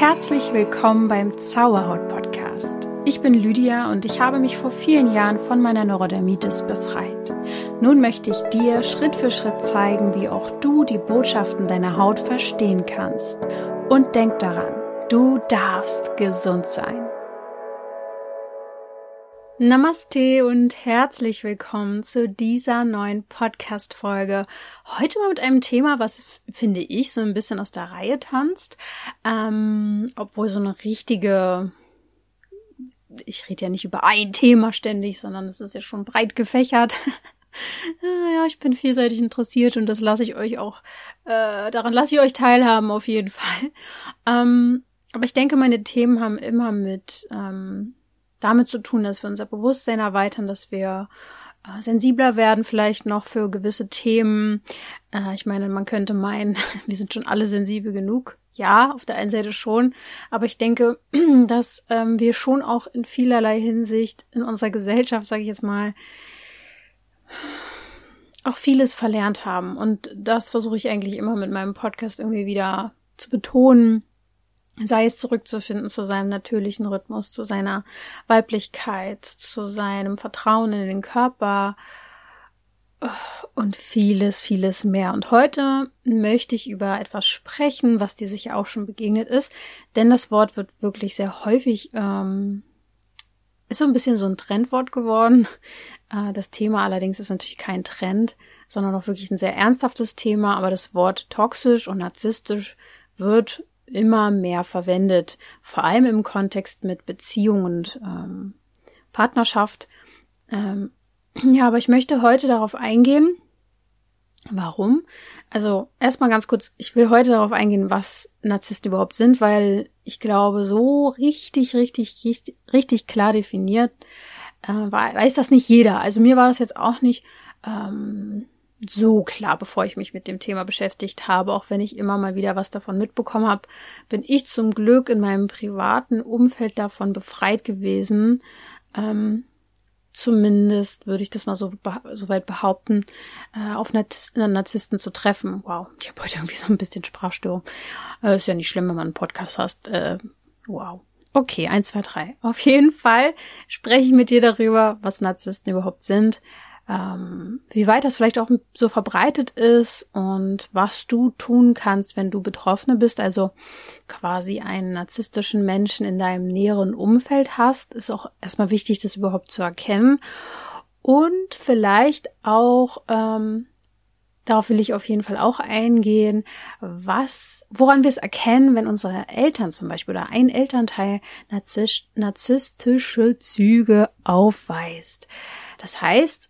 Herzlich willkommen beim Zauberhaut Podcast. Ich bin Lydia und ich habe mich vor vielen Jahren von meiner Neurodermitis befreit. Nun möchte ich dir Schritt für Schritt zeigen, wie auch du die Botschaften deiner Haut verstehen kannst. Und denk daran, du darfst gesund sein. Namaste und herzlich willkommen zu dieser neuen Podcast-Folge. Heute mal mit einem Thema, was finde ich so ein bisschen aus der Reihe tanzt, ähm, obwohl so eine richtige, ich rede ja nicht über ein Thema ständig, sondern es ist ja schon breit gefächert. ja, ich bin vielseitig interessiert und das lasse ich euch auch, äh, daran lasse ich euch teilhaben auf jeden Fall. Ähm, aber ich denke, meine Themen haben immer mit ähm, damit zu tun, dass wir unser Bewusstsein erweitern, dass wir äh, sensibler werden vielleicht noch für gewisse Themen. Äh, ich meine, man könnte meinen, wir sind schon alle sensibel genug. Ja, auf der einen Seite schon, aber ich denke, dass ähm, wir schon auch in vielerlei Hinsicht in unserer Gesellschaft, sage ich jetzt mal, auch vieles verlernt haben. Und das versuche ich eigentlich immer mit meinem Podcast irgendwie wieder zu betonen, sei es zurückzufinden zu seinem natürlichen Rhythmus, zu seiner Weiblichkeit, zu seinem Vertrauen in den Körper und vieles, vieles mehr. Und heute möchte ich über etwas sprechen, was dir sicher auch schon begegnet ist, denn das Wort wird wirklich sehr häufig, ähm, ist so ein bisschen so ein Trendwort geworden. Äh, das Thema allerdings ist natürlich kein Trend, sondern auch wirklich ein sehr ernsthaftes Thema, aber das Wort toxisch und narzisstisch wird immer mehr verwendet, vor allem im Kontext mit Beziehung und ähm, Partnerschaft. Ähm, ja, aber ich möchte heute darauf eingehen. Warum? Also erstmal ganz kurz, ich will heute darauf eingehen, was Narzissten überhaupt sind, weil ich glaube, so richtig, richtig, richtig, richtig klar definiert äh, weiß das nicht jeder. Also mir war das jetzt auch nicht ähm, so klar, bevor ich mich mit dem Thema beschäftigt habe, auch wenn ich immer mal wieder was davon mitbekommen habe, bin ich zum Glück in meinem privaten Umfeld davon befreit gewesen. Ähm, zumindest würde ich das mal so, so weit behaupten, äh, auf Narzissten zu treffen. Wow, ich habe heute irgendwie so ein bisschen Sprachstörung. Äh, ist ja nicht schlimm, wenn man einen Podcast hast. Äh, wow. Okay, eins, zwei, drei. Auf jeden Fall spreche ich mit dir darüber, was Narzissten überhaupt sind, ähm, wie weit das vielleicht auch so verbreitet ist und was du tun kannst, wenn du Betroffene bist, also quasi einen narzisstischen Menschen in deinem näheren Umfeld hast, ist auch erstmal wichtig, das überhaupt zu erkennen und vielleicht auch ähm, Darauf will ich auf jeden Fall auch eingehen, was, woran wir es erkennen, wenn unsere Eltern zum Beispiel oder ein Elternteil narzisstische Züge aufweist. Das heißt,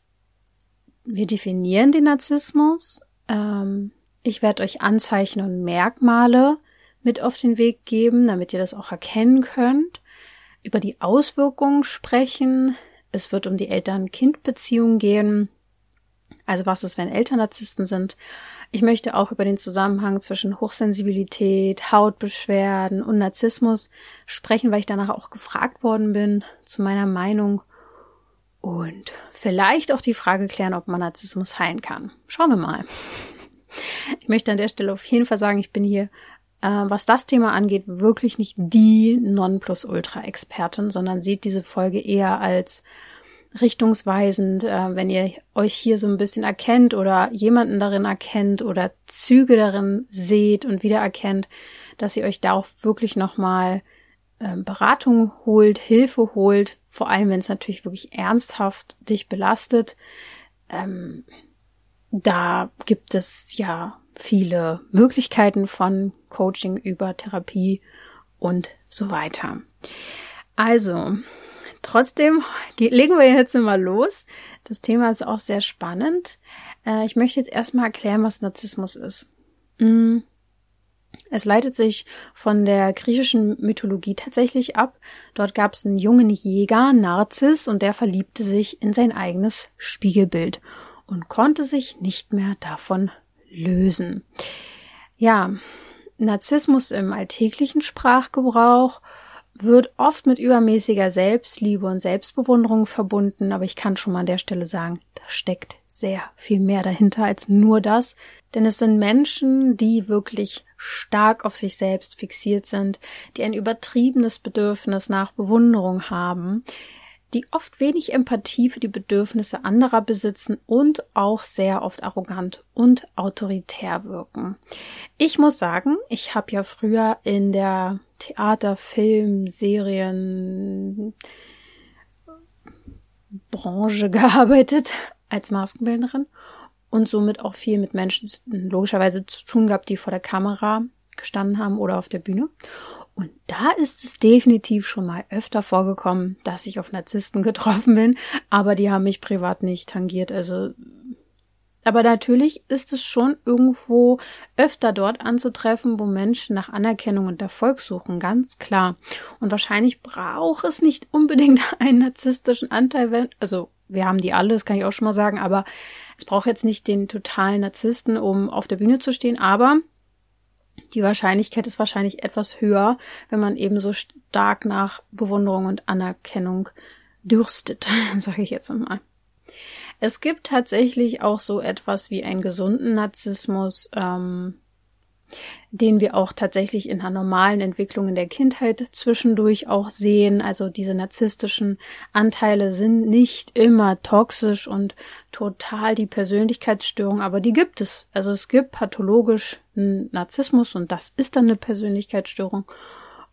wir definieren den Narzissmus. Ähm, ich werde euch Anzeichen und Merkmale mit auf den Weg geben, damit ihr das auch erkennen könnt. Über die Auswirkungen sprechen. Es wird um die Eltern-Kind-Beziehung gehen. Also was ist, wenn Eltern Narzissten sind? Ich möchte auch über den Zusammenhang zwischen Hochsensibilität, Hautbeschwerden und Narzissmus sprechen, weil ich danach auch gefragt worden bin zu meiner Meinung und vielleicht auch die Frage klären, ob man Narzissmus heilen kann. Schauen wir mal. Ich möchte an der Stelle auf jeden Fall sagen, ich bin hier, äh, was das Thema angeht, wirklich nicht die Nonplusultra-Expertin, sondern seht diese Folge eher als richtungsweisend, äh, wenn ihr euch hier so ein bisschen erkennt oder jemanden darin erkennt oder Züge darin seht und wiedererkennt, dass ihr euch da auch wirklich nochmal äh, Beratung holt, Hilfe holt, vor allem wenn es natürlich wirklich ernsthaft dich belastet, ähm, da gibt es ja viele Möglichkeiten von Coaching über Therapie und so weiter. Also, trotzdem legen wir jetzt mal los. Das Thema ist auch sehr spannend. Äh, ich möchte jetzt erstmal erklären, was Narzissmus ist. Mm. Es leitet sich von der griechischen Mythologie tatsächlich ab. Dort gab es einen jungen Jäger, Narzis, und der verliebte sich in sein eigenes Spiegelbild und konnte sich nicht mehr davon lösen. Ja, Narzissmus im alltäglichen Sprachgebrauch wird oft mit übermäßiger Selbstliebe und Selbstbewunderung verbunden, aber ich kann schon mal an der Stelle sagen, da steckt sehr viel mehr dahinter als nur das, denn es sind Menschen, die wirklich stark auf sich selbst fixiert sind, die ein übertriebenes Bedürfnis nach Bewunderung haben, die oft wenig Empathie für die Bedürfnisse anderer besitzen und auch sehr oft arrogant und autoritär wirken. Ich muss sagen, ich habe ja früher in der Theater, Film, Serien Branche gearbeitet als Maskenbildnerin und somit auch viel mit Menschen logischerweise zu tun gehabt, die vor der Kamera gestanden haben oder auf der Bühne. Und da ist es definitiv schon mal öfter vorgekommen, dass ich auf Narzissten getroffen bin, aber die haben mich privat nicht tangiert. Also, aber natürlich ist es schon irgendwo öfter dort anzutreffen, wo Menschen nach Anerkennung und Erfolg suchen, ganz klar. Und wahrscheinlich braucht es nicht unbedingt einen narzisstischen Anteil, also wir haben die alle, das kann ich auch schon mal sagen, aber es braucht jetzt nicht den totalen Narzissten, um auf der Bühne zu stehen, aber die Wahrscheinlichkeit ist wahrscheinlich etwas höher, wenn man eben so stark nach Bewunderung und Anerkennung dürstet, sage ich jetzt mal. Es gibt tatsächlich auch so etwas wie einen gesunden Narzissmus. Ähm, den wir auch tatsächlich in einer normalen Entwicklung in der Kindheit zwischendurch auch sehen. Also diese narzisstischen Anteile sind nicht immer toxisch und total die Persönlichkeitsstörung, aber die gibt es. Also es gibt pathologisch einen Narzissmus und das ist dann eine Persönlichkeitsstörung.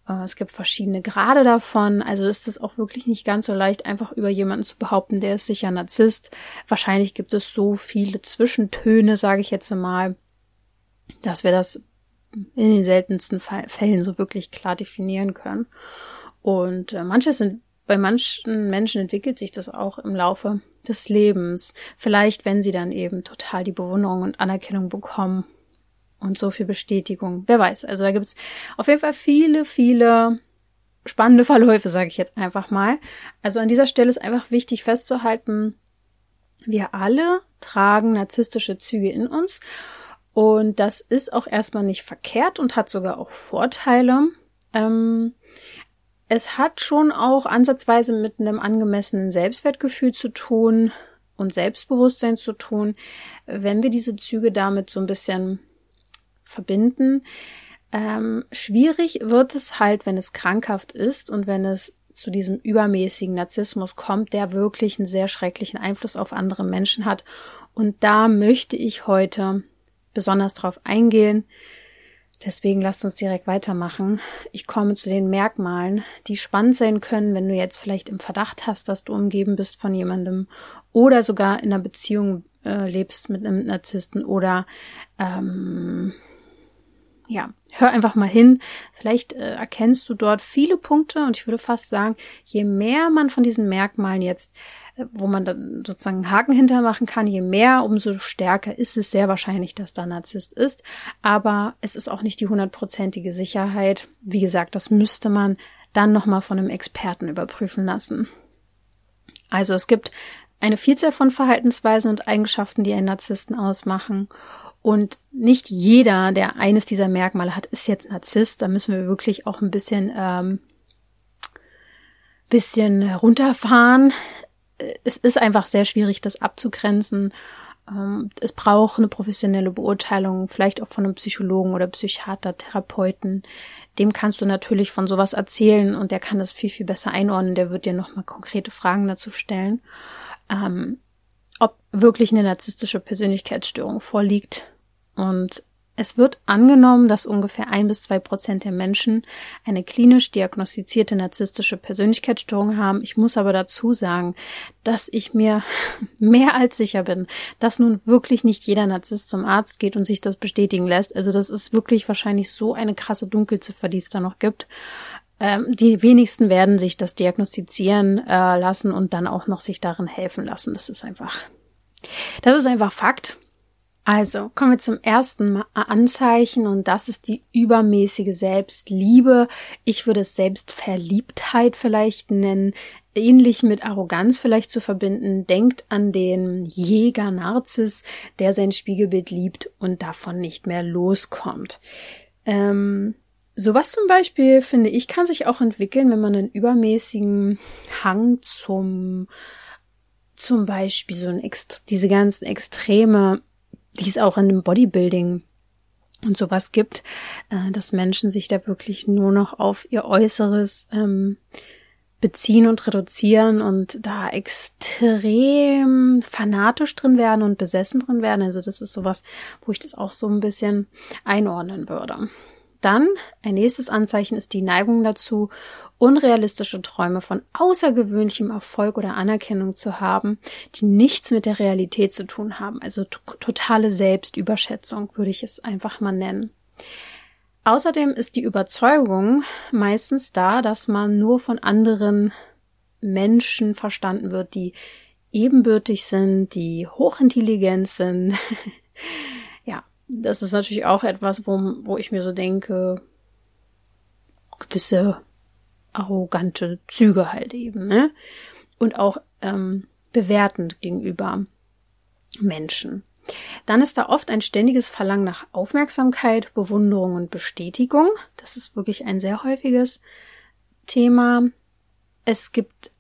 Äh, es gibt verschiedene Grade davon, also ist es auch wirklich nicht ganz so leicht, einfach über jemanden zu behaupten, der ist sicher Narzisst. Wahrscheinlich gibt es so viele Zwischentöne, sage ich jetzt mal, dass wir das in den seltensten Fällen so wirklich klar definieren können. Und äh, manches sind, bei manchen Menschen entwickelt sich das auch im Laufe des Lebens. Vielleicht, wenn sie dann eben total die Bewunderung und Anerkennung bekommen und so viel Bestätigung. Wer weiß. Also da gibt's auf jeden Fall viele, viele spannende Verläufe, sage ich jetzt einfach mal. Also an dieser Stelle ist einfach wichtig festzuhalten, wir alle tragen narzisstische Züge in uns und das ist auch erstmal nicht verkehrt und hat sogar auch Vorteile. Ähm, es hat schon auch ansatzweise mit einem angemessenen Selbstwertgefühl zu tun und Selbstbewusstsein zu tun, wenn wir diese Züge damit so ein bisschen verbinden. Ähm, schwierig wird es halt, wenn es krankhaft ist und wenn es zu diesem übermäßigen Narzissmus kommt, der wirklich einen sehr schrecklichen Einfluss auf andere Menschen hat. Und da möchte ich heute besonders drauf eingehen. Deswegen lasst uns direkt weitermachen. Ich komme zu den Merkmalen, die spannend sein können, wenn du jetzt vielleicht im Verdacht hast, dass du umgeben bist von jemandem oder sogar in einer Beziehung äh, lebst mit einem Narzissten oder ähm, ja, hör einfach mal hin. Vielleicht äh, erkennst du dort viele Punkte und ich würde fast sagen, je mehr man von diesen Merkmalen jetzt wo man dann sozusagen einen Haken hintermachen kann, je mehr, umso stärker ist es sehr wahrscheinlich, dass da Narzisst ist. Aber es ist auch nicht die hundertprozentige Sicherheit. Wie gesagt, das müsste man dann nochmal von einem Experten überprüfen lassen. Also es gibt eine Vielzahl von Verhaltensweisen und Eigenschaften, die einen Narzissten ausmachen. Und nicht jeder, der eines dieser Merkmale hat, ist jetzt Narzisst. Da müssen wir wirklich auch ein bisschen ähm, bisschen runterfahren es ist einfach sehr schwierig, das abzugrenzen. Ähm, es braucht eine professionelle Beurteilung, vielleicht auch von einem Psychologen oder Psychiater, Therapeuten. Dem kannst du natürlich von sowas erzählen und der kann das viel, viel besser einordnen. Der wird dir nochmal konkrete Fragen dazu stellen. Ähm, ob wirklich eine narzisstische Persönlichkeitsstörung vorliegt und es wird angenommen, dass ungefähr ein bis zwei Prozent der Menschen eine klinisch diagnostizierte narzisstische Persönlichkeitsstörung haben. Ich muss aber dazu sagen, dass ich mir mehr als sicher bin, dass nun wirklich nicht jeder Narzisst zum Arzt geht und sich das bestätigen lässt. Also das ist wirklich wahrscheinlich so eine krasse Dunkelziffer, die es da noch gibt. Ähm, die wenigsten werden sich das diagnostizieren äh, lassen und dann auch noch sich darin helfen lassen. Das ist einfach, das ist einfach Fakt. Also kommen wir zum ersten Anzeichen und das ist die übermäßige Selbstliebe. Ich würde es Selbstverliebtheit vielleicht nennen, ähnlich mit Arroganz vielleicht zu verbinden. Denkt an den Jäger Narzis, der sein Spiegelbild liebt und davon nicht mehr loskommt. Ähm, Sowas zum Beispiel, finde ich, kann sich auch entwickeln, wenn man einen übermäßigen Hang zum zum Beispiel so ein Ext diese ganzen Extreme, die es auch in dem Bodybuilding und sowas gibt, äh, dass Menschen sich da wirklich nur noch auf ihr Äußeres ähm, beziehen und reduzieren und da extrem fanatisch drin werden und besessen drin werden. Also das ist sowas, wo ich das auch so ein bisschen einordnen würde. Dann ein nächstes Anzeichen ist die Neigung dazu, unrealistische Träume von außergewöhnlichem Erfolg oder Anerkennung zu haben, die nichts mit der Realität zu tun haben. Also totale Selbstüberschätzung würde ich es einfach mal nennen. Außerdem ist die Überzeugung meistens da, dass man nur von anderen Menschen verstanden wird, die ebenbürtig sind, die hochintelligent sind. das ist natürlich auch etwas, wo, wo ich mir so denke, gewisse arrogante Züge halt eben, ne? Und auch ähm, bewertend gegenüber Menschen. Dann ist da oft ein ständiges Verlangen nach Aufmerksamkeit, Bewunderung und Bestätigung. Das ist wirklich ein sehr häufiges Thema. Es gibt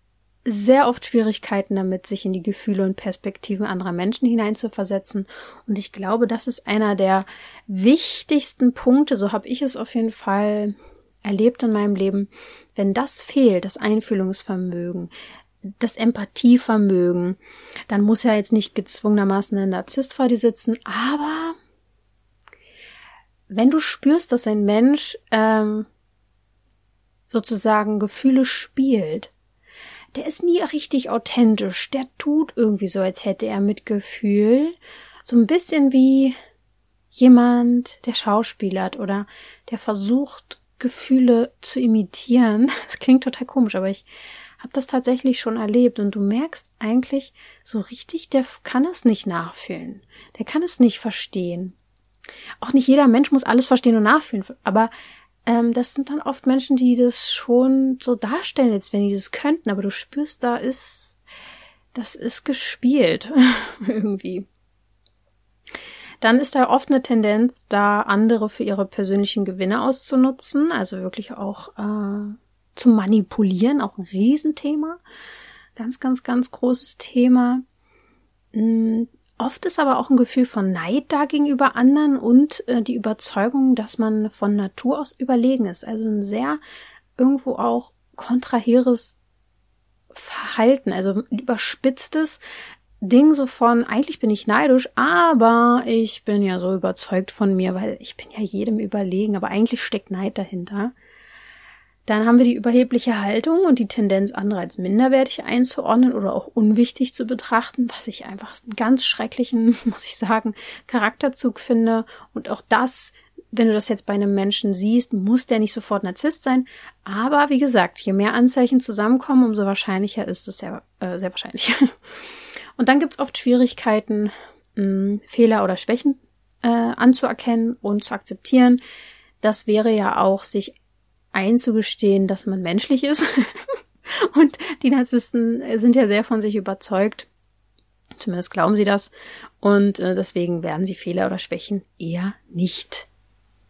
sehr oft Schwierigkeiten damit, sich in die Gefühle und Perspektiven anderer Menschen hineinzuversetzen. Und ich glaube, das ist einer der wichtigsten Punkte, so habe ich es auf jeden Fall erlebt in meinem Leben. Wenn das fehlt, das Einfühlungsvermögen, das Empathievermögen, dann muss ja jetzt nicht gezwungenermaßen ein Narzisst vor dir sitzen, aber wenn du spürst, dass ein Mensch ähm, sozusagen Gefühle spielt, der ist nie richtig authentisch. Der tut irgendwie so, als hätte er Mitgefühl. So ein bisschen wie jemand, der schauspielert oder der versucht, Gefühle zu imitieren. Das klingt total komisch, aber ich habe das tatsächlich schon erlebt und du merkst eigentlich so richtig, der kann es nicht nachfühlen. Der kann es nicht verstehen. Auch nicht jeder Mensch muss alles verstehen und nachfühlen, aber ähm, das sind dann oft Menschen, die das schon so darstellen, als wenn die das könnten, aber du spürst, da ist, das ist gespielt irgendwie. Dann ist da oft eine Tendenz, da andere für ihre persönlichen Gewinne auszunutzen, also wirklich auch äh, zu manipulieren, auch ein Riesenthema. Ganz, ganz, ganz großes Thema. Oft ist aber auch ein Gefühl von Neid da gegenüber anderen und äh, die Überzeugung, dass man von Natur aus überlegen ist. Also ein sehr irgendwo auch kontraheres Verhalten, also überspitztes Ding so von, eigentlich bin ich neidisch, aber ich bin ja so überzeugt von mir, weil ich bin ja jedem überlegen, aber eigentlich steckt Neid dahinter. Dann haben wir die überhebliche Haltung und die Tendenz, andere als minderwertig einzuordnen oder auch unwichtig zu betrachten, was ich einfach einen ganz schrecklichen, muss ich sagen, Charakterzug finde. Und auch das, wenn du das jetzt bei einem Menschen siehst, muss der nicht sofort Narzisst sein. Aber wie gesagt, je mehr Anzeichen zusammenkommen, umso wahrscheinlicher ist es sehr, äh, sehr wahrscheinlich. Und dann gibt's oft Schwierigkeiten, mh, Fehler oder Schwächen äh, anzuerkennen und zu akzeptieren. Das wäre ja auch, sich einzugestehen, dass man menschlich ist. und die Narzissten sind ja sehr von sich überzeugt. Zumindest glauben sie das. Und äh, deswegen werden sie Fehler oder Schwächen eher nicht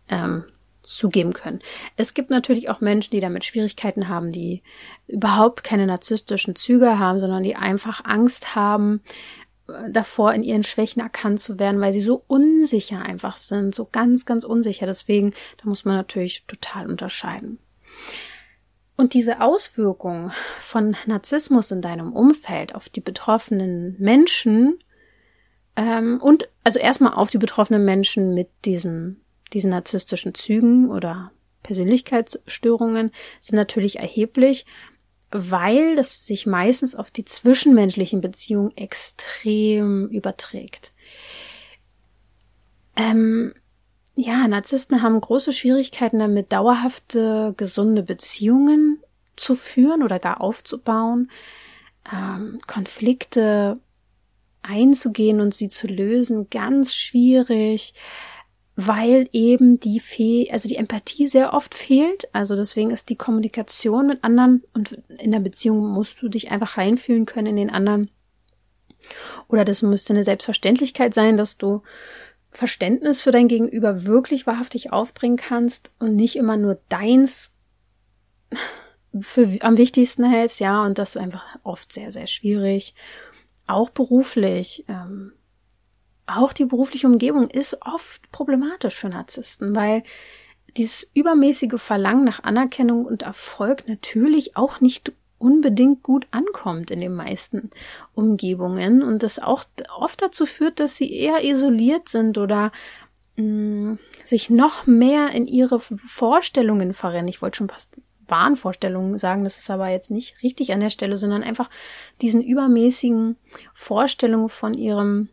ähm, zugeben können. Es gibt natürlich auch Menschen, die damit Schwierigkeiten haben, die überhaupt keine narzisstischen Züge haben, sondern die einfach Angst haben, davor in ihren Schwächen erkannt zu werden, weil sie so unsicher einfach sind, so ganz, ganz unsicher. Deswegen, da muss man natürlich total unterscheiden. Und diese Auswirkung von Narzissmus in deinem Umfeld auf die betroffenen Menschen ähm, und also erstmal auf die betroffenen Menschen mit diesem, diesen narzisstischen Zügen oder Persönlichkeitsstörungen sind natürlich erheblich, weil das sich meistens auf die zwischenmenschlichen Beziehungen extrem überträgt. Ähm, ja, Narzissten haben große Schwierigkeiten damit, dauerhafte, gesunde Beziehungen zu führen oder gar aufzubauen, ähm, Konflikte einzugehen und sie zu lösen, ganz schwierig, weil eben die Fee, also die Empathie sehr oft fehlt. Also deswegen ist die Kommunikation mit anderen und in der Beziehung musst du dich einfach reinfühlen können in den anderen. Oder das müsste eine Selbstverständlichkeit sein, dass du Verständnis für dein Gegenüber wirklich wahrhaftig aufbringen kannst und nicht immer nur deins für am wichtigsten hältst, ja, und das ist einfach oft sehr, sehr schwierig. auch beruflich. Ähm, auch die berufliche Umgebung ist oft problematisch für Narzissten, weil dieses übermäßige Verlangen nach Anerkennung und Erfolg natürlich auch nicht unbedingt gut ankommt in den meisten Umgebungen und das auch oft dazu führt, dass sie eher isoliert sind oder mh, mm, sich noch mehr in ihre Vorstellungen verrennen. Ich wollte schon fast Wahnvorstellungen sagen, das ist aber jetzt nicht richtig an der Stelle, sondern einfach diesen übermäßigen Vorstellungen von ihrem,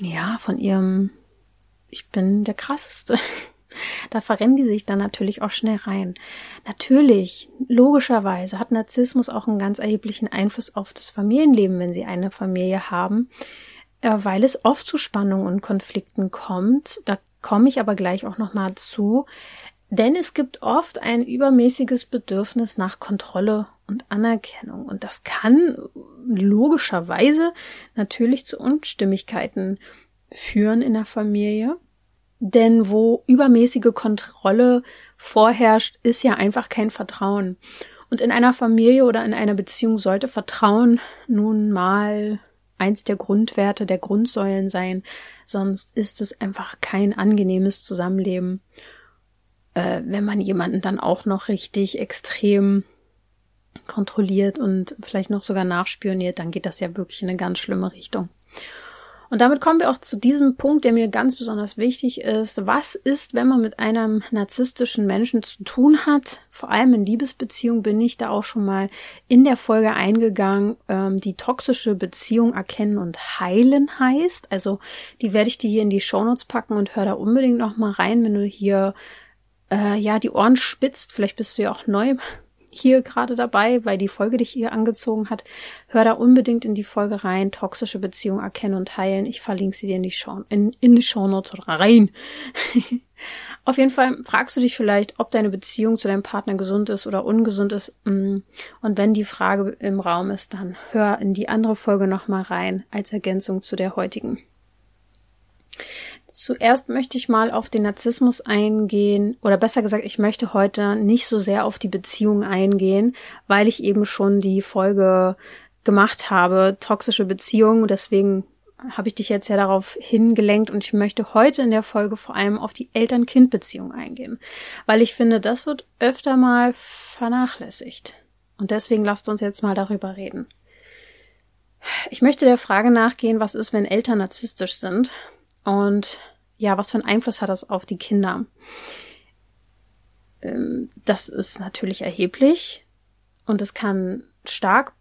ja, von ihrem, ich bin der krasseste. Da verrennen die sich dann natürlich auch schnell rein. Natürlich, logischerweise hat Narzissmus auch einen ganz erheblichen Einfluss auf das Familienleben, wenn sie eine Familie haben, äh, weil es oft zu Spannungen und Konflikten kommt. Da komme ich aber gleich auch nochmal zu. Denn es gibt oft ein übermäßiges Bedürfnis nach Kontrolle und Anerkennung. Und das kann logischerweise natürlich zu Unstimmigkeiten führen in der Familie. Denn wo übermäßige Kontrolle vorherrscht, ist ja einfach kein Vertrauen. Und in einer Familie oder in einer Beziehung sollte Vertrauen nun mal eins der Grundwerte, der Grundsäulen sein. Sonst ist es einfach kein angenehmes Zusammenleben äh, wenn man jemanden dann auch noch richtig extrem kontrolliert und vielleicht noch sogar nachspioniert, dann geht das ja wirklich in eine ganz schlimme Richtung. Und damit kommen wir auch zu diesem Punkt, der mir ganz besonders wichtig ist. Was ist, wenn man mit einem narzisstischen Menschen zu tun hat? Vor allem in Liebesbeziehungen bin ich da auch schon mal in der Folge eingegangen, ähm, die toxische Beziehung erkennen und heilen heißt. Also die werde ich dir hier in die Shownotes packen und hör da unbedingt noch mal rein, wenn du hier äh, ja die Ohren spitzt, vielleicht bist du ja auch neu hier gerade dabei, weil die Folge dich hier angezogen hat, hör da unbedingt in die Folge rein. Toxische Beziehung erkennen und heilen. Ich verlinke sie dir in die Show, in, in die Shownotes rein. Auf jeden Fall fragst du dich vielleicht, ob deine Beziehung zu deinem Partner gesund ist oder ungesund ist. Mm. Und wenn die Frage im Raum ist, dann hör in die andere Folge nochmal rein als Ergänzung zu der heutigen. Zuerst möchte ich mal auf den Narzissmus eingehen, oder besser gesagt, ich möchte heute nicht so sehr auf die Beziehung eingehen, weil ich eben schon die Folge gemacht habe, toxische Beziehungen. Deswegen habe ich dich jetzt ja darauf hingelenkt und ich möchte heute in der Folge vor allem auf die Eltern-Kind-Beziehung eingehen, weil ich finde, das wird öfter mal vernachlässigt. Und deswegen lasst uns jetzt mal darüber reden. Ich möchte der Frage nachgehen, was ist, wenn Eltern narzisstisch sind und ja, was für einen Einfluss hat das auf die Kinder? Ähm, das ist natürlich erheblich und es kann stark,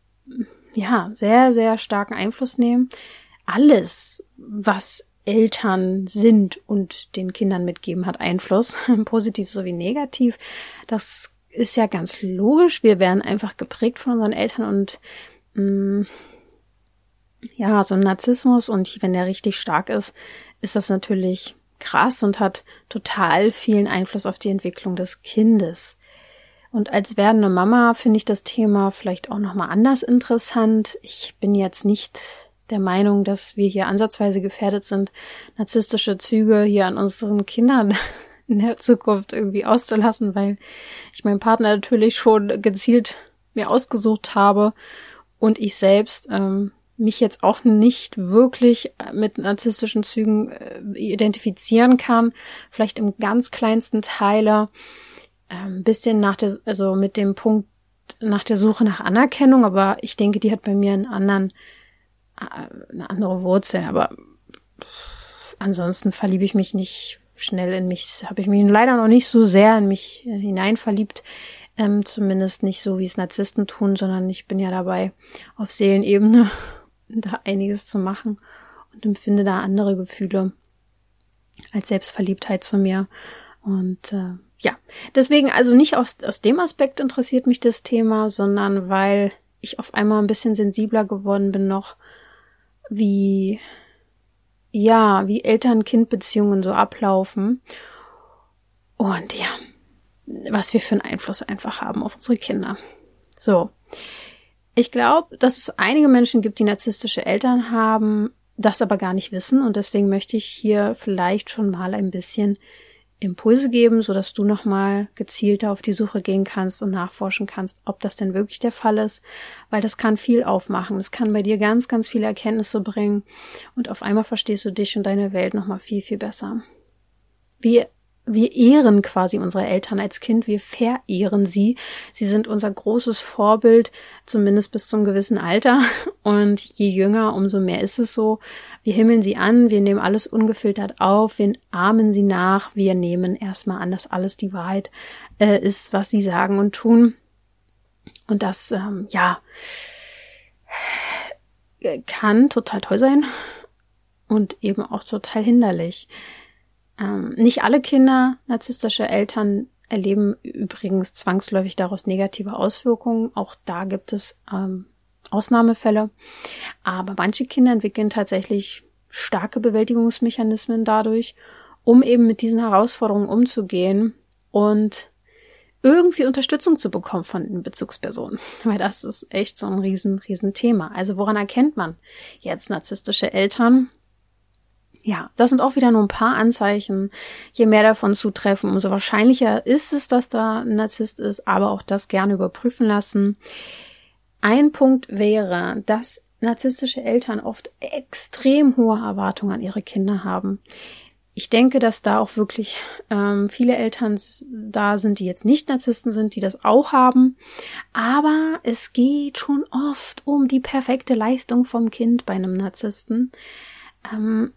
ja, sehr, sehr starken Einfluss nehmen. Alles, was Eltern sind und den Kindern mitgeben, hat Einfluss, positiv sowie negativ. Das ist ja ganz logisch. Wir werden einfach geprägt von unseren Eltern und mh, mm, ja, so ein Narzissmus und wenn der richtig stark ist, ist das natürlich krass und hat total vielen Einfluss auf die Entwicklung des Kindes. Und als werdende Mama finde ich das Thema vielleicht auch nochmal anders interessant. Ich bin jetzt nicht der Meinung, dass wir hier ansatzweise gefährdet sind, narzisstische Züge hier an unseren Kindern in der Zukunft irgendwie auszulassen, weil ich meinen Partner natürlich schon gezielt mir ausgesucht habe und ich selbst ähm, mich jetzt auch nicht wirklich mit narzisstischen Zügen äh, identifizieren kann, vielleicht im ganz kleinsten Teile, ein ähm, bisschen nach der, also mit dem Punkt nach der Suche nach Anerkennung, aber ich denke, die hat bei mir einen anderen, äh, eine andere Wurzel, aber ansonsten verliebe ich mich nicht schnell in mich, habe ich mich leider noch nicht so sehr in mich äh, hinein verliebt, ähm, zumindest nicht so, wie es Narzissten tun, sondern ich bin ja dabei auf Seelenebene da einiges zu machen und empfinde da andere Gefühle als Selbstverliebtheit zu mir. Und äh, ja, deswegen also nicht aus, aus dem Aspekt interessiert mich das Thema, sondern weil ich auf einmal ein bisschen sensibler geworden bin noch, wie ja, wie Eltern-Kind-Beziehungen so ablaufen. Und ja, was wir für einen Einfluss einfach haben auf unsere Kinder. So. Ich glaube, dass es einige Menschen gibt, die narzisstische Eltern haben, das aber gar nicht wissen. Und deswegen möchte ich hier vielleicht schon mal ein bisschen Impulse geben, so dass du nochmal gezielter auf die Suche gehen kannst und nachforschen kannst, ob das denn wirklich der Fall ist, weil das kann viel aufmachen. Das kann bei dir ganz, ganz viele Erkenntnisse bringen und auf einmal verstehst du dich und deine Welt nochmal viel, viel besser. Wie wir ehren quasi unsere Eltern als Kind, wir verehren sie. Sie sind unser großes Vorbild, zumindest bis zum gewissen Alter. Und je jünger, umso mehr ist es so. Wir himmeln sie an, wir nehmen alles ungefiltert auf, wir ahmen sie nach, wir nehmen erstmal an, dass alles die Wahrheit äh, ist, was sie sagen und tun. Und das, ähm, ja, kann total toll sein und eben auch total hinderlich. Ähm, nicht alle Kinder narzisstischer Eltern erleben übrigens zwangsläufig daraus negative Auswirkungen. Auch da gibt es ähm, Ausnahmefälle. Aber manche Kinder entwickeln tatsächlich starke Bewältigungsmechanismen dadurch, um eben mit diesen Herausforderungen umzugehen und irgendwie Unterstützung zu bekommen von den Bezugspersonen. Weil das ist echt so ein riesen, riesen Thema. Also woran erkennt man jetzt narzisstische Eltern? Ja, das sind auch wieder nur ein paar Anzeichen. Je mehr davon zutreffen, umso wahrscheinlicher ist es, dass da ein Narzisst ist, aber auch das gerne überprüfen lassen. Ein Punkt wäre, dass narzisstische Eltern oft extrem hohe Erwartungen an ihre Kinder haben. Ich denke, dass da auch wirklich ähm, viele Eltern da sind, die jetzt nicht Narzissten sind, die das auch haben. Aber es geht schon oft um die perfekte Leistung vom Kind bei einem Narzissten. Ähm,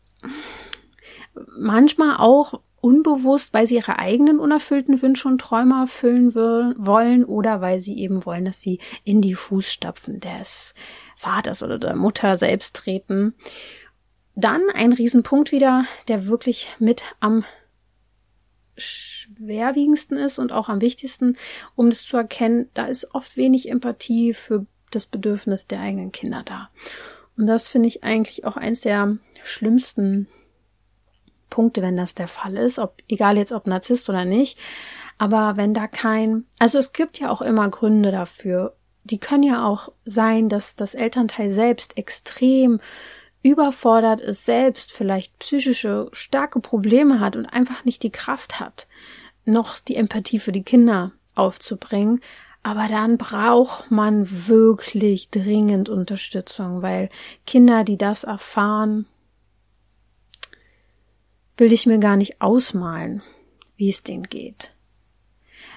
manchmal auch unbewusst, weil sie ihre eigenen unerfüllten Wünsche und Träume erfüllen wollen oder weil sie eben wollen, dass sie in die Fußstapfen des Vaters oder der Mutter selbst treten. Dann ein Riesenpunkt wieder, der wirklich mit am schwerwiegendsten ist und auch am wichtigsten, um das zu erkennen, da ist oft wenig Empathie für das Bedürfnis der eigenen Kinder da. Und das finde ich eigentlich auch eins der schlimmsten Punkte, wenn das der Fall ist, ob, egal jetzt ob Narzisst oder nicht. Aber wenn da kein, also es gibt ja auch immer Gründe dafür. Die können ja auch sein, dass das Elternteil selbst extrem überfordert ist, selbst vielleicht psychische starke Probleme hat und einfach nicht die Kraft hat, noch die Empathie für die Kinder aufzubringen. Aber dann braucht man wirklich dringend Unterstützung, weil Kinder, die das erfahren, will ich mir gar nicht ausmalen, wie es denen geht.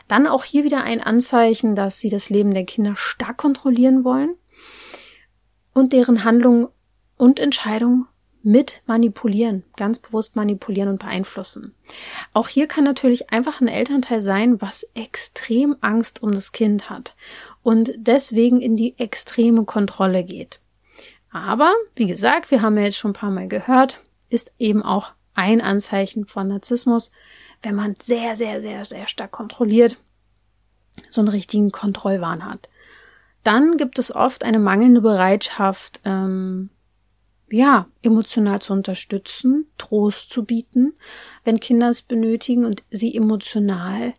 Dann auch hier wieder ein Anzeichen, dass sie das Leben der Kinder stark kontrollieren wollen und deren Handlungen und Entscheidungen mit manipulieren, ganz bewusst manipulieren und beeinflussen. Auch hier kann natürlich einfach ein Elternteil sein, was extrem Angst um das Kind hat und deswegen in die extreme Kontrolle geht. Aber, wie gesagt, wir haben ja jetzt schon ein paar Mal gehört, ist eben auch ein Anzeichen von Narzissmus, wenn man sehr, sehr, sehr, sehr stark kontrolliert, so einen richtigen Kontrollwahn hat. Dann gibt es oft eine mangelnde Bereitschaft, ähm, ja, emotional zu unterstützen, Trost zu bieten, wenn Kinder es benötigen und sie emotional,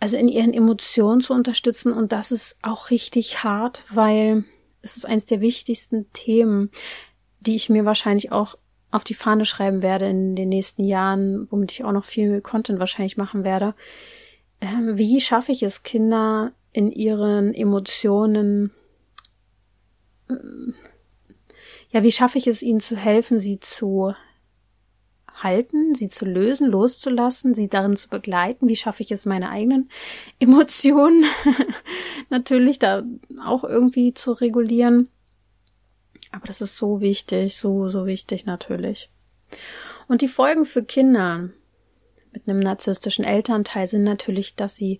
also in ihren Emotionen zu unterstützen. Und das ist auch richtig hart, weil es ist eines der wichtigsten Themen, die ich mir wahrscheinlich auch auf die Fahne schreiben werde in den nächsten Jahren, womit ich auch noch viel Content wahrscheinlich machen werde. Ähm, wie schaffe ich es, Kinder in ihren Emotionen, äh, ja, wie schaffe ich es, ihnen zu helfen, sie zu halten, sie zu lösen, loszulassen, sie darin zu begleiten? Wie schaffe ich es, meine eigenen Emotionen natürlich da auch irgendwie zu regulieren? Aber das ist so wichtig, so, so wichtig natürlich. Und die Folgen für Kinder mit einem narzisstischen Elternteil sind natürlich, dass sie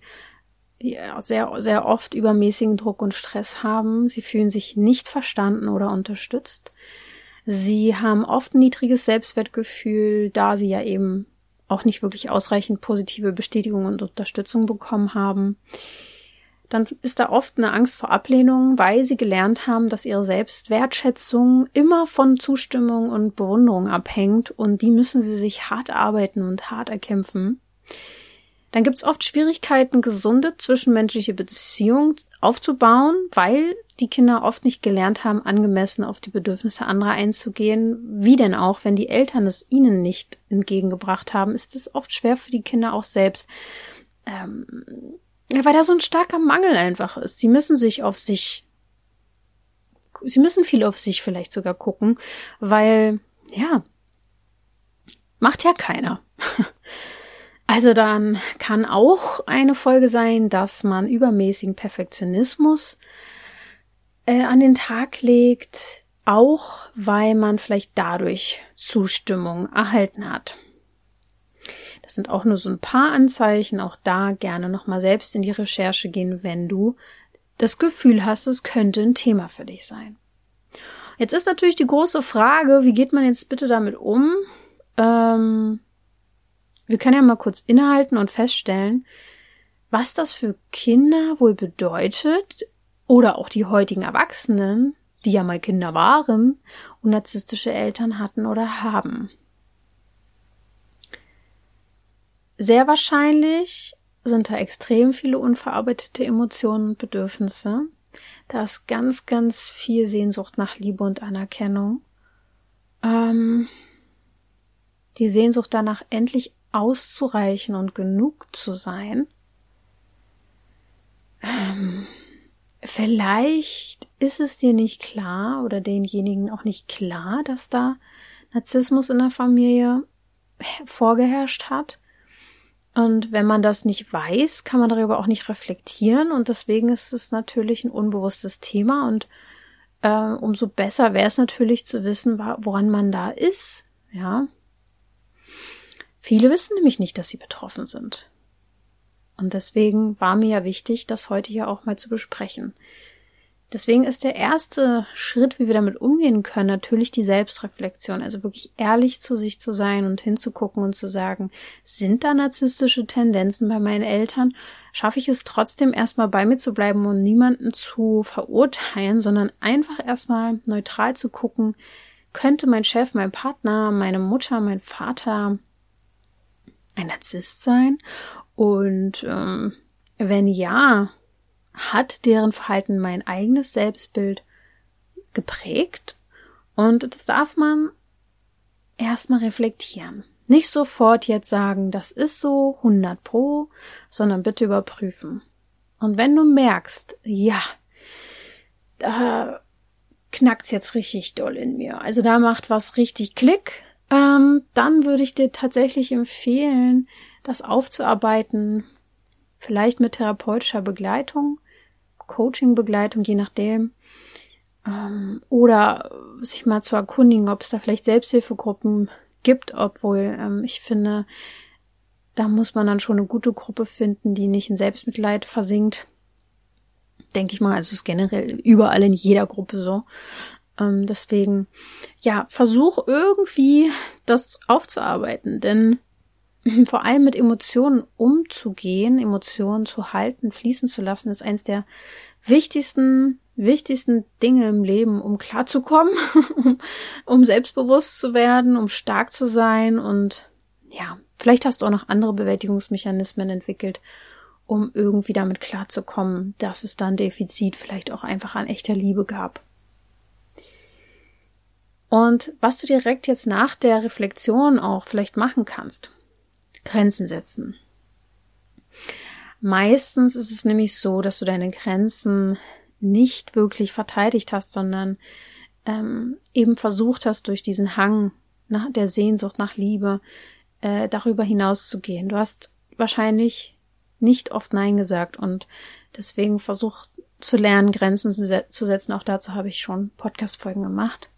ja, sehr, sehr oft übermäßigen Druck und Stress haben. Sie fühlen sich nicht verstanden oder unterstützt. Sie haben oft ein niedriges Selbstwertgefühl, da sie ja eben auch nicht wirklich ausreichend positive Bestätigung und Unterstützung bekommen haben dann ist da oft eine Angst vor Ablehnung, weil sie gelernt haben, dass ihre Selbstwertschätzung immer von Zustimmung und Bewunderung abhängt und die müssen sie sich hart arbeiten und hart erkämpfen. dann gibt es oft Schwierigkeiten, gesunde zwischenmenschliche Beziehungen aufzubauen, weil die Kinder oft nicht gelernt haben, angemessen auf die Bedürfnisse anderer einzugehen. Wie denn auch, wenn die Eltern es ihnen nicht entgegengebracht haben, ist es oft schwer für die Kinder auch selbst. Ähm, weil da so ein starker Mangel einfach ist. Sie müssen sich auf sich, sie müssen viel auf sich vielleicht sogar gucken, weil, ja, macht ja keiner. Also dann kann auch eine Folge sein, dass man übermäßigen Perfektionismus äh, an den Tag legt, auch weil man vielleicht dadurch Zustimmung erhalten hat. Das sind auch nur so ein paar Anzeichen. Auch da gerne nochmal selbst in die Recherche gehen, wenn du das Gefühl hast, es könnte ein Thema für dich sein. Jetzt ist natürlich die große Frage, wie geht man jetzt bitte damit um? Ähm, wir können ja mal kurz innehalten und feststellen, was das für Kinder wohl bedeutet oder auch die heutigen Erwachsenen, die ja mal Kinder waren und narzisstische Eltern hatten oder haben. Sehr wahrscheinlich sind da extrem viele unverarbeitete Emotionen und Bedürfnisse. Da ist ganz, ganz viel Sehnsucht nach Liebe und Anerkennung. Ähm, die Sehnsucht danach, endlich auszureichen und genug zu sein. Ähm, vielleicht ist es dir nicht klar oder denjenigen auch nicht klar, dass da Narzissmus in der Familie vorgeherrscht hat. Und wenn man das nicht weiß, kann man darüber auch nicht reflektieren. Und deswegen ist es natürlich ein unbewusstes Thema. Und äh, umso besser wäre es natürlich zu wissen, woran man da ist. Ja. Viele wissen nämlich nicht, dass sie betroffen sind. Und deswegen war mir ja wichtig, das heute hier auch mal zu besprechen. Deswegen ist der erste Schritt, wie wir damit umgehen können, natürlich die Selbstreflexion. Also wirklich ehrlich zu sich zu sein und hinzugucken und zu sagen, sind da narzisstische Tendenzen bei meinen Eltern? Schaffe ich es trotzdem erstmal bei mir zu bleiben und niemanden zu verurteilen, sondern einfach erstmal neutral zu gucken, könnte mein Chef, mein Partner, meine Mutter, mein Vater, ein Narzisst sein? Und ähm, wenn ja, hat deren Verhalten mein eigenes Selbstbild geprägt? Und das darf man erstmal reflektieren. Nicht sofort jetzt sagen, das ist so 100 pro, sondern bitte überprüfen. Und wenn du merkst, ja, da knackt's jetzt richtig doll in mir, also da macht was richtig Klick, ähm, dann würde ich dir tatsächlich empfehlen, das aufzuarbeiten, vielleicht mit therapeutischer Begleitung, Coaching-Begleitung, je nachdem, ähm, oder sich mal zu erkundigen, ob es da vielleicht Selbsthilfegruppen gibt, obwohl ähm, ich finde, da muss man dann schon eine gute Gruppe finden, die nicht in Selbstmitleid versinkt. Denke ich mal, also ist generell überall in jeder Gruppe so. Ähm, deswegen, ja, versuch irgendwie das aufzuarbeiten, denn vor allem mit Emotionen umzugehen, Emotionen zu halten, fließen zu lassen, ist eins der wichtigsten, wichtigsten Dinge im Leben, um klarzukommen, um selbstbewusst zu werden, um stark zu sein und ja, vielleicht hast du auch noch andere Bewältigungsmechanismen entwickelt, um irgendwie damit klarzukommen, dass es dann Defizit vielleicht auch einfach an echter Liebe gab. Und was du direkt jetzt nach der Reflexion auch vielleicht machen kannst, Grenzen setzen. Meistens ist es nämlich so, dass du deine Grenzen nicht wirklich verteidigt hast, sondern ähm, eben versucht hast, durch diesen Hang nach der Sehnsucht nach Liebe äh, darüber hinaus zu gehen. Du hast wahrscheinlich nicht oft Nein gesagt und deswegen versuch zu lernen, Grenzen zu, se zu setzen. Auch dazu habe ich schon Podcast-Folgen gemacht.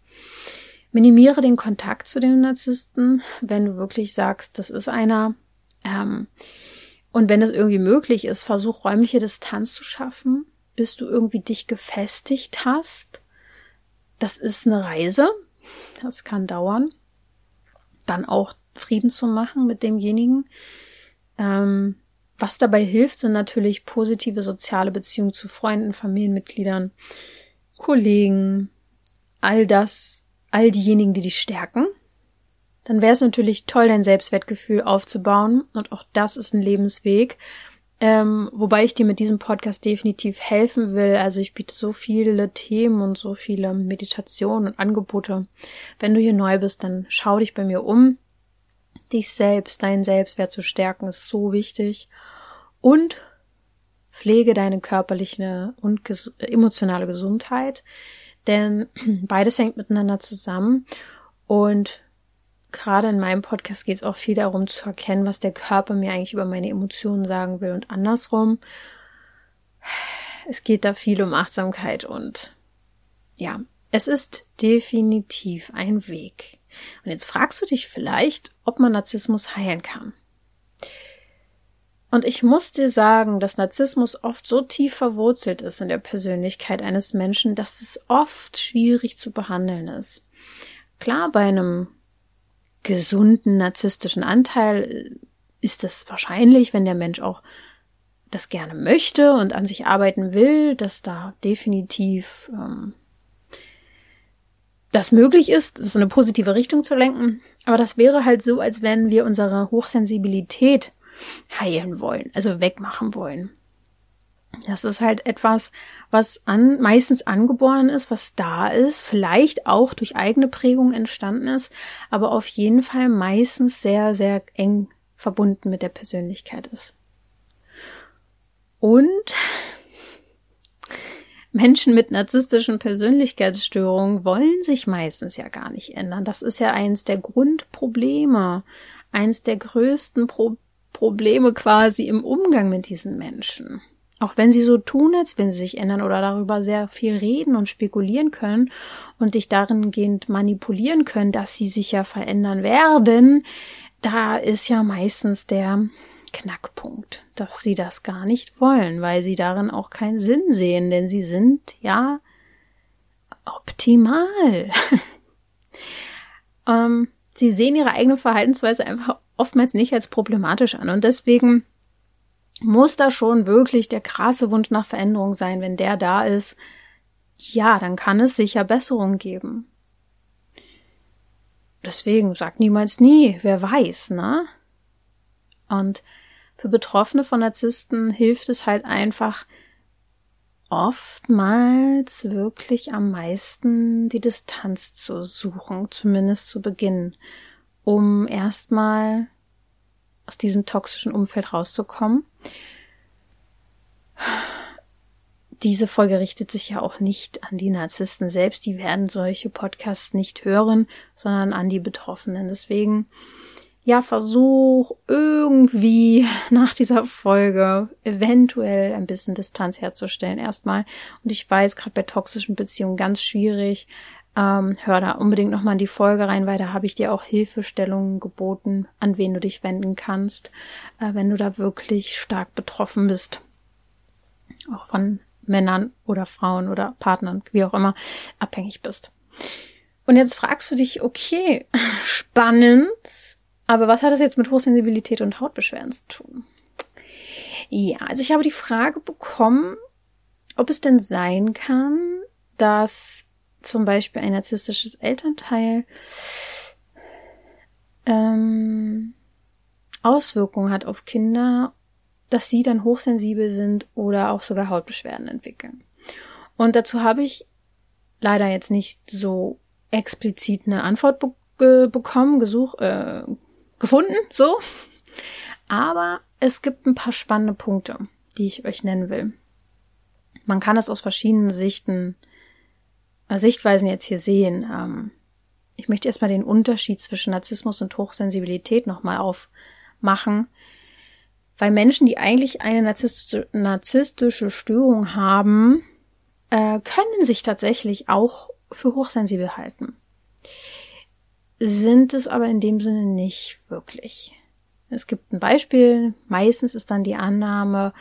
Minimiere den Kontakt zu dem Narzissten, wenn du wirklich sagst, das ist einer. Ähm, und wenn es irgendwie möglich ist, versuch räumliche Distanz zu schaffen, bis du irgendwie dich gefestigt hast. Das ist eine Reise. Das kann dauern. Dann auch Frieden zu machen mit demjenigen. Ähm, was dabei hilft, sind natürlich positive soziale Beziehungen zu Freunden, Familienmitgliedern, Kollegen, all das all diejenigen, die dich stärken. dann wäre es natürlich toll, dein Selbstwertgefühl aufzubauen. Und auch das ist ein Lebensweg. Ähm, wobei ich dir mit diesem Podcast definitiv helfen will. Also ich biete so viele Themen und so viele Meditationen und Angebote. Wenn du hier neu bist, dann schau dich bei mir um. Dich selbst, deinen Selbstwert zu stärken, ist so wichtig. Und pflege deine körperliche und ges emotionale Gesundheit. Denn beides hängt miteinander zusammen. Und gerade in meinem Podcast geht es auch viel darum zu erkennen, was der Körper mir eigentlich über meine Emotionen sagen will und andersrum. Es geht da viel um Achtsamkeit und ja, es ist definitiv ein Weg. Und jetzt fragst du dich vielleicht, ob man Narzissmus heilen kann. Und ich muss dir sagen, dass Narzissmus oft so tief verwurzelt ist in der Persönlichkeit eines Menschen, dass es oft schwierig zu behandeln ist. Klar, bei einem gesunden narzisstischen Anteil äh, ist es wahrscheinlich, wenn der Mensch auch das gerne möchte und an sich arbeiten will, dass da definitiv ähm, das möglich ist, das in eine positive Richtung zu lenken. Aber das wäre halt so, als wenn wir unsere Hochsensibilität heilen wollen, also wegmachen wollen. Das ist halt etwas, was an, meistens angeboren ist, was da ist, vielleicht auch durch eigene Prägung entstanden ist, aber auf jeden Fall meistens sehr, sehr eng verbunden mit der Persönlichkeit ist. Und Menschen mit narzisstischen Persönlichkeitsstörungen wollen sich meistens ja gar nicht ändern. Das ist ja eins der Grundprobleme, eins der größten Pro Probleme quasi im Umgang mit diesen Menschen. Auch wenn sie so tun, als wenn sie sich ändern oder darüber sehr viel reden und spekulieren können und dich darin gehend manipulieren können, dass sie sich ja verändern werden, da ist ja meistens der Knackpunkt, dass sie das gar nicht wollen, weil sie darin auch keinen Sinn sehen, denn sie sind ja optimal. ähm, sie sehen ihre eigene Verhaltensweise einfach oftmals nicht als problematisch an und deswegen muss da schon wirklich der krasse Wunsch nach Veränderung sein. Wenn der da ist, ja, dann kann es sicher Besserung geben. Deswegen sag niemals nie, wer weiß, ne? Und für Betroffene von Narzissten hilft es halt einfach oftmals wirklich am meisten die Distanz zu suchen, zumindest zu Beginn, um erstmal aus diesem toxischen Umfeld rauszukommen. Diese Folge richtet sich ja auch nicht an die Narzissten selbst, die werden solche Podcasts nicht hören, sondern an die Betroffenen. Deswegen, ja, versuch irgendwie nach dieser Folge eventuell ein bisschen Distanz herzustellen erstmal. Und ich weiß, gerade bei toxischen Beziehungen ganz schwierig, ähm, hör da unbedingt nochmal in die Folge rein, weil da habe ich dir auch Hilfestellungen geboten, an wen du dich wenden kannst, äh, wenn du da wirklich stark betroffen bist. Auch von Männern oder Frauen oder Partnern, wie auch immer, abhängig bist. Und jetzt fragst du dich, okay, spannend, aber was hat das jetzt mit Hochsensibilität und Hautbeschwerden zu tun? Ja, also ich habe die Frage bekommen, ob es denn sein kann, dass zum Beispiel ein narzisstisches Elternteil ähm, Auswirkungen hat auf Kinder, dass sie dann hochsensibel sind oder auch sogar Hautbeschwerden entwickeln. Und dazu habe ich leider jetzt nicht so explizit eine Antwort be bekommen, gesucht, äh, gefunden, so. Aber es gibt ein paar spannende Punkte, die ich euch nennen will. Man kann es aus verschiedenen Sichten Sichtweisen jetzt hier sehen. Ähm, ich möchte erstmal den Unterschied zwischen Narzissmus und Hochsensibilität nochmal aufmachen. Weil Menschen, die eigentlich eine narzisstische, Störung haben, äh, können sich tatsächlich auch für hochsensibel halten. Sind es aber in dem Sinne nicht wirklich. Es gibt ein Beispiel, meistens ist dann die Annahme,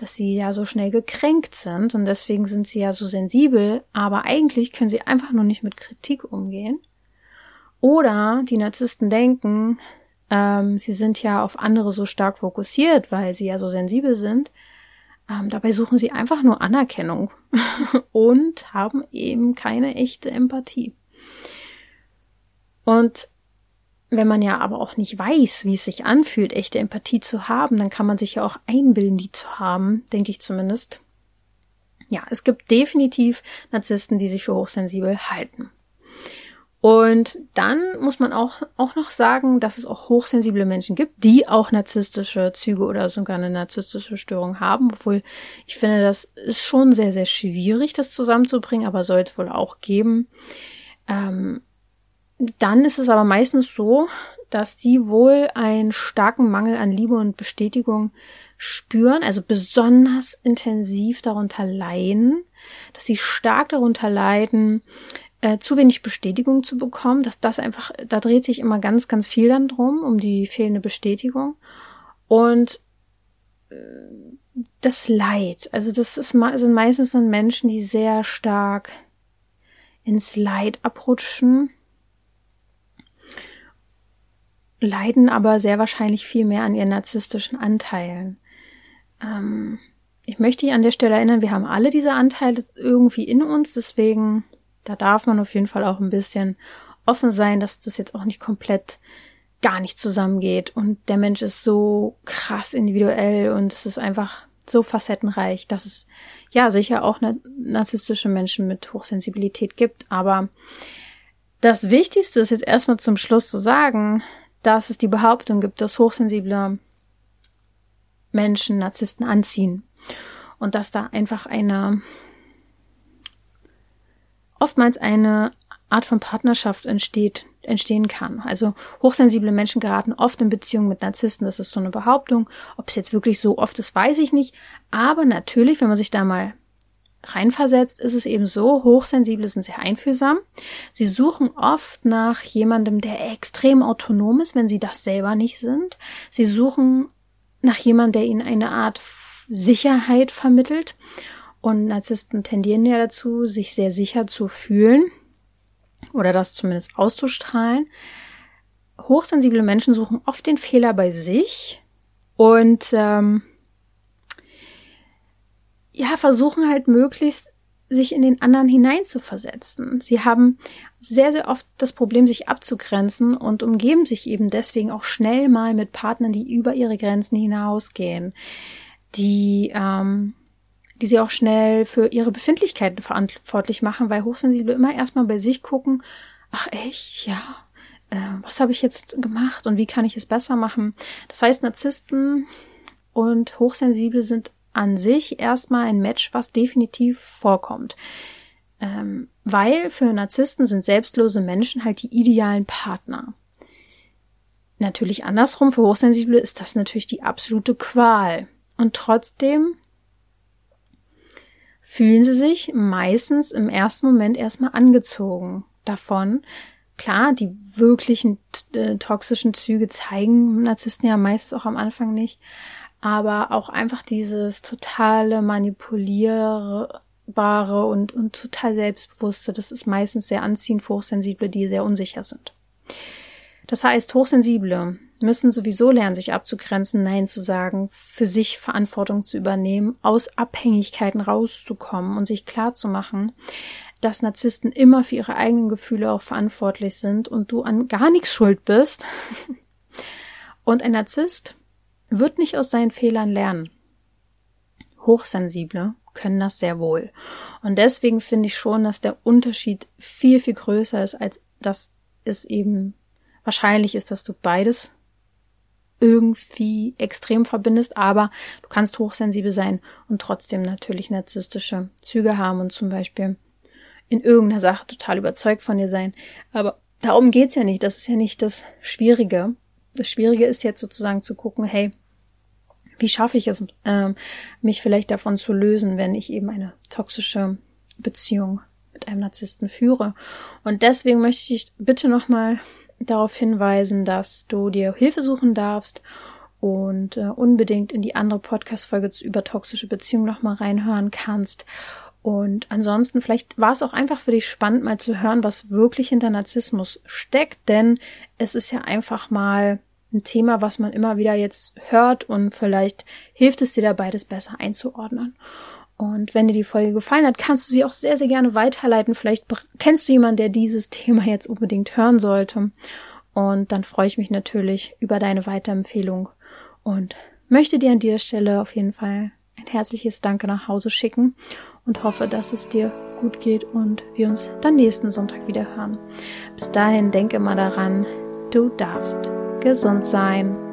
dass sie ja so schnell gekränkt sind und deswegen sind sie ja so sensibel, aber eigentlich können sie einfach nur nicht mit Kritik umgehen. Oder die Narzissten denken, ähm, sie sind ja auf andere so stark fokussiert, weil sie ja so sensibel sind. Ähm, dabei suchen sie einfach nur Anerkennung und haben eben keine echte Empathie. Und wenn man ja aber auch nicht weiß, wie es sich anfühlt, echte Empathie zu haben, dann kann man sich ja auch einbilden, die zu haben, denke ich zumindest. Ja, es gibt definitiv Narzissten, die sich für hochsensibel halten. Und dann muss man auch, auch noch sagen, dass es auch hochsensible Menschen gibt, die auch narzisstische Züge oder sogar eine narzisstische Störung haben. Obwohl ich finde, das ist schon sehr, sehr schwierig, das zusammenzubringen, aber soll es wohl auch geben. Ähm, dann ist es aber meistens so, dass die wohl einen starken Mangel an Liebe und Bestätigung spüren, also besonders intensiv darunter leiden, dass sie stark darunter leiden, äh, zu wenig Bestätigung zu bekommen, dass das einfach, da dreht sich immer ganz, ganz viel dann drum, um die fehlende Bestätigung. Und äh, das Leid, also das ist, sind meistens dann Menschen, die sehr stark ins Leid abrutschen, leiden aber sehr wahrscheinlich viel mehr an ihren narzisstischen Anteilen. Ähm, ich möchte dich an der Stelle erinnern, wir haben alle diese Anteile irgendwie in uns, deswegen da darf man auf jeden Fall auch ein bisschen offen sein, dass das jetzt auch nicht komplett gar nicht zusammengeht und der Mensch ist so krass individuell und es ist einfach so facettenreich, dass es ja sicher auch narzisstische Menschen mit Hochsensibilität gibt, aber das Wichtigste ist jetzt erstmal zum Schluss zu sagen, dass es die Behauptung gibt, dass hochsensible Menschen Narzissten anziehen und dass da einfach eine oftmals eine Art von Partnerschaft entsteht, entstehen kann. Also hochsensible Menschen geraten oft in Beziehungen mit Narzissten. Das ist so eine Behauptung. Ob es jetzt wirklich so oft ist, weiß ich nicht. Aber natürlich, wenn man sich da mal reinversetzt, ist es eben so, Hochsensible sind sehr einfühlsam. Sie suchen oft nach jemandem, der extrem autonom ist, wenn sie das selber nicht sind. Sie suchen nach jemandem, der ihnen eine Art Sicherheit vermittelt. Und Narzissten tendieren ja dazu, sich sehr sicher zu fühlen oder das zumindest auszustrahlen. Hochsensible Menschen suchen oft den Fehler bei sich und ähm, ja, versuchen halt möglichst sich in den anderen hineinzuversetzen. Sie haben sehr, sehr oft das Problem, sich abzugrenzen und umgeben sich eben deswegen auch schnell mal mit Partnern, die über ihre Grenzen hinausgehen, die ähm, die sie auch schnell für ihre Befindlichkeiten verantwortlich machen, weil Hochsensible immer erstmal bei sich gucken, ach echt, ja, äh, was habe ich jetzt gemacht und wie kann ich es besser machen? Das heißt, Narzissten und Hochsensible sind an sich erstmal ein Match, was definitiv vorkommt. Ähm, weil für Narzissten sind selbstlose Menschen halt die idealen Partner. Natürlich andersrum, für Hochsensible ist das natürlich die absolute Qual. Und trotzdem fühlen sie sich meistens im ersten Moment erstmal angezogen davon. Klar, die wirklichen äh, toxischen Züge zeigen Narzissten ja meistens auch am Anfang nicht, aber auch einfach dieses totale manipulierbare und, und total selbstbewusste, das ist meistens sehr anziehend für Hochsensible, die sehr unsicher sind. Das heißt, Hochsensible müssen sowieso lernen, sich abzugrenzen, Nein zu sagen, für sich Verantwortung zu übernehmen, aus Abhängigkeiten rauszukommen und sich klar zu machen, dass Narzissten immer für ihre eigenen Gefühle auch verantwortlich sind und du an gar nichts schuld bist. Und ein Narzisst wird nicht aus seinen Fehlern lernen. Hochsensible können das sehr wohl. Und deswegen finde ich schon, dass der Unterschied viel, viel größer ist, als dass es eben wahrscheinlich ist, dass du beides irgendwie extrem verbindest, aber du kannst hochsensibel sein und trotzdem natürlich narzisstische Züge haben und zum Beispiel in irgendeiner Sache total überzeugt von dir sein. Aber darum geht's ja nicht. Das ist ja nicht das Schwierige. Das Schwierige ist jetzt sozusagen zu gucken, hey, wie schaffe ich es, ähm, mich vielleicht davon zu lösen, wenn ich eben eine toxische Beziehung mit einem Narzissten führe. Und deswegen möchte ich bitte nochmal darauf hinweisen, dass du dir Hilfe suchen darfst und äh, unbedingt in die andere Podcast-Folge über toxische Beziehungen nochmal reinhören kannst. Und ansonsten, vielleicht war es auch einfach für dich spannend, mal zu hören, was wirklich hinter Narzissmus steckt, denn es ist ja einfach mal ein Thema, was man immer wieder jetzt hört und vielleicht hilft es dir dabei, das besser einzuordnen. Und wenn dir die Folge gefallen hat, kannst du sie auch sehr, sehr gerne weiterleiten. Vielleicht kennst du jemanden, der dieses Thema jetzt unbedingt hören sollte. Und dann freue ich mich natürlich über deine Weiterempfehlung und möchte dir an dieser Stelle auf jeden Fall ein herzliches Danke nach Hause schicken und hoffe, dass es dir gut geht und wir uns dann nächsten Sonntag wieder hören. Bis dahin denke immer daran, du darfst gesund sein.